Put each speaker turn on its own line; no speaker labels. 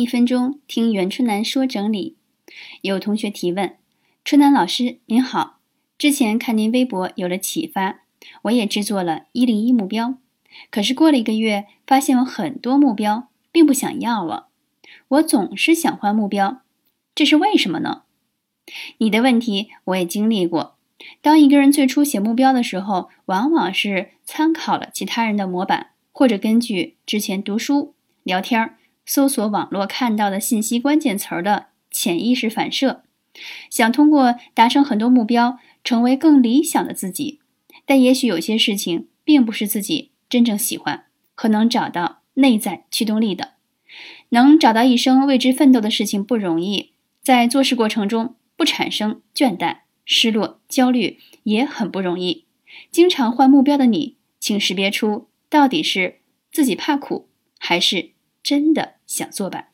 一分钟听袁春楠说整理。有同学提问：春楠老师您好，之前看您微博有了启发，我也制作了一零一目标，可是过了一个月，发现有很多目标并不想要了，我总是想换目标，这是为什么呢？你的问题我也经历过。当一个人最初写目标的时候，往往是参考了其他人的模板，或者根据之前读书、聊天儿搜索网络看到的信息关键词儿的潜意识反射，想通过达成很多目标，成为更理想的自己。但也许有些事情并不是自己真正喜欢，可能找到内在驱动力的，能找到一生为之奋斗的事情不容易。在做事过程中不产生倦怠、失落、焦虑也很不容易。经常换目标的你，请识别出到底是自己怕苦，还是真的。想做吧。